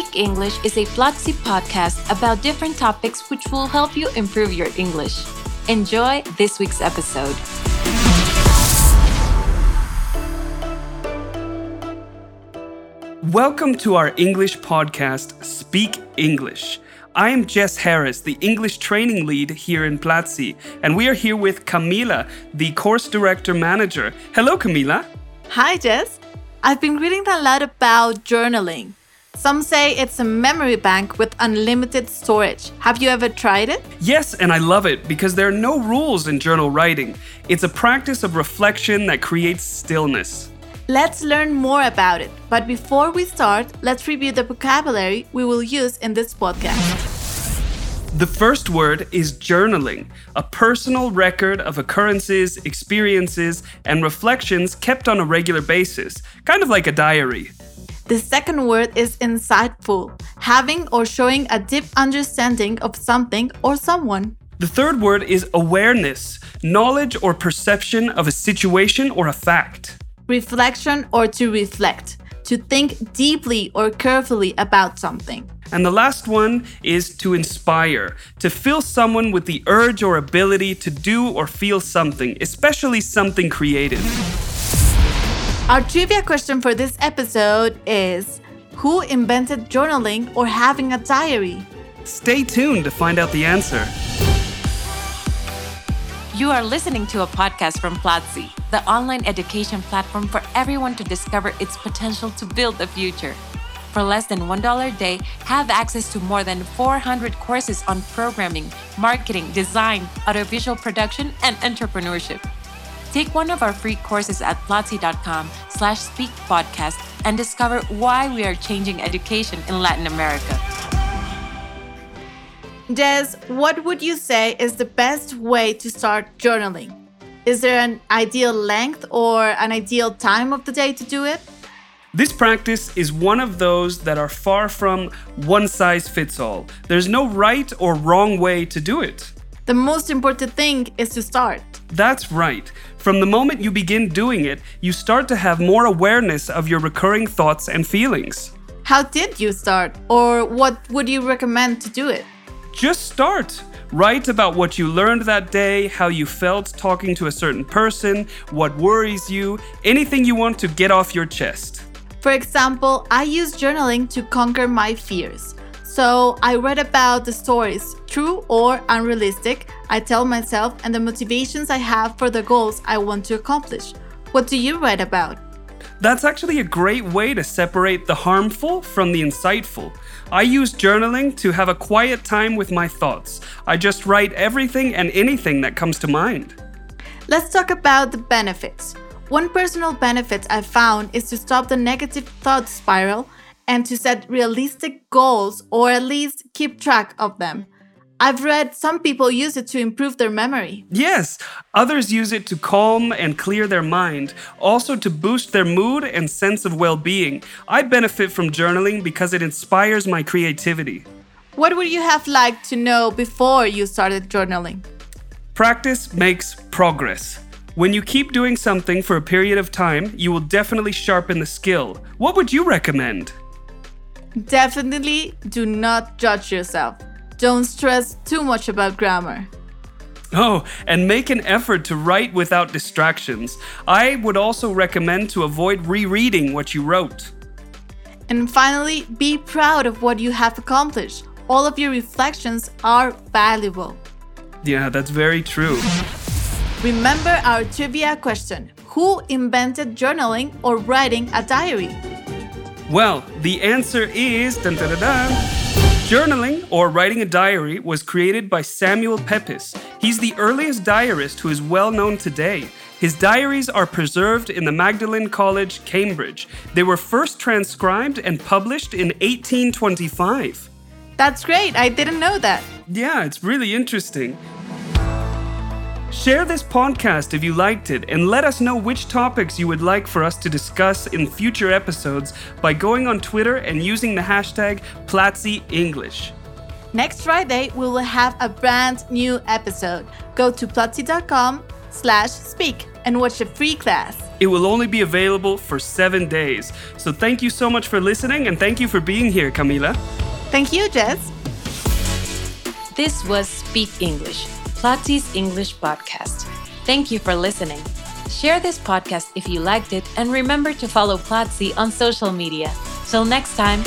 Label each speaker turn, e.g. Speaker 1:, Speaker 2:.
Speaker 1: Speak English is a Platzi podcast about different topics which will help you improve your English. Enjoy this week's episode.
Speaker 2: Welcome to our English podcast, Speak English. I am Jess Harris, the English training lead here in Platzi, and we are here with Camila, the course director manager. Hello, Camila.
Speaker 3: Hi, Jess. I've been reading a lot about journaling. Some say it's a memory bank with unlimited storage. Have you ever tried it?
Speaker 2: Yes, and I love it because there are no rules in journal writing. It's a practice of reflection that creates stillness.
Speaker 3: Let's learn more about it. But before we start, let's review the vocabulary we will use in this podcast.
Speaker 2: The first word is journaling, a personal record of occurrences, experiences, and reflections kept on a regular basis, kind of like a diary.
Speaker 3: The second word is insightful, having or showing a deep understanding of something or someone.
Speaker 2: The third word is awareness, knowledge or perception of a situation or a fact
Speaker 3: reflection or to reflect, to think deeply or carefully about something.
Speaker 2: And the last one is to inspire, to fill someone with the urge or ability to do or feel something, especially something creative.
Speaker 3: Our trivia question for this episode is Who invented journaling or having a diary?
Speaker 2: Stay tuned to find out the answer.
Speaker 1: You are listening to a podcast from Platzi, the online education platform for everyone to discover its potential to build the future. For less than $1 a day, have access to more than 400 courses on programming, marketing, design, audiovisual production, and entrepreneurship. Take one of our free courses at platzi.com slash speakpodcast and discover why we are changing education in Latin America.
Speaker 3: Jess, what would you say is the best way to start journaling? Is there an ideal length or an ideal time of the day to do it?
Speaker 2: This practice is one of those that are far from one size fits all. There's no right or wrong way to do it.
Speaker 3: The most important thing is to start.
Speaker 2: That's right. From the moment you begin doing it, you start to have more awareness of your recurring thoughts and feelings.
Speaker 3: How did you start? Or what would you recommend to do it?
Speaker 2: Just start. Write about what you learned that day, how you felt talking to a certain person, what worries you, anything you want to get off your chest.
Speaker 3: For example, I use journaling to conquer my fears. So I read about the stories, true or unrealistic, I tell myself, and the motivations I have for the goals I want to accomplish. What do you read about?
Speaker 2: That's actually a great way to separate the harmful from the insightful. I use journaling to have a quiet time with my thoughts. I just write everything and anything that comes to mind.
Speaker 3: Let's talk about the benefits. One personal benefit I found is to stop the negative thought spiral and to set realistic goals or at least keep track of them. I've read some people use it to improve their memory.
Speaker 2: Yes, others use it to calm and clear their mind, also to boost their mood and sense of well being. I benefit from journaling because it inspires my creativity.
Speaker 3: What would you have liked to know before you started journaling?
Speaker 2: Practice makes progress. When you keep doing something for a period of time, you will definitely sharpen the skill. What would you recommend?
Speaker 3: Definitely do not judge yourself. Don't stress too much about grammar.
Speaker 2: Oh, and make an effort to write without distractions. I would also recommend to avoid rereading what you wrote.
Speaker 3: And finally, be proud of what you have accomplished. All of your reflections are valuable.
Speaker 2: Yeah, that's very true.
Speaker 3: Remember our trivia question Who invented journaling or writing a diary?
Speaker 2: Well, the answer is dun, dun, dun, Journaling, or writing a diary, was created by Samuel Pepys. He's the earliest diarist who is well known today. His diaries are preserved in the Magdalene College, Cambridge. They were first transcribed and published in 1825.
Speaker 3: That's great. I didn't know that.
Speaker 2: Yeah, it's really interesting. Share this podcast if you liked it and let us know which topics you would like for us to discuss in future episodes by going on Twitter and using the hashtag PlatziEnglish.
Speaker 3: Next Friday, we will have a brand new episode. Go to platzi.com slash speak and watch a free class.
Speaker 2: It will only be available for seven days. So thank you so much for listening and thank you for being here, Camila.
Speaker 3: Thank you, Jess.
Speaker 1: This was Speak English, Platzi's English podcast. Thank you for listening. Share this podcast if you liked it and remember to follow Platzi on social media. Till next time.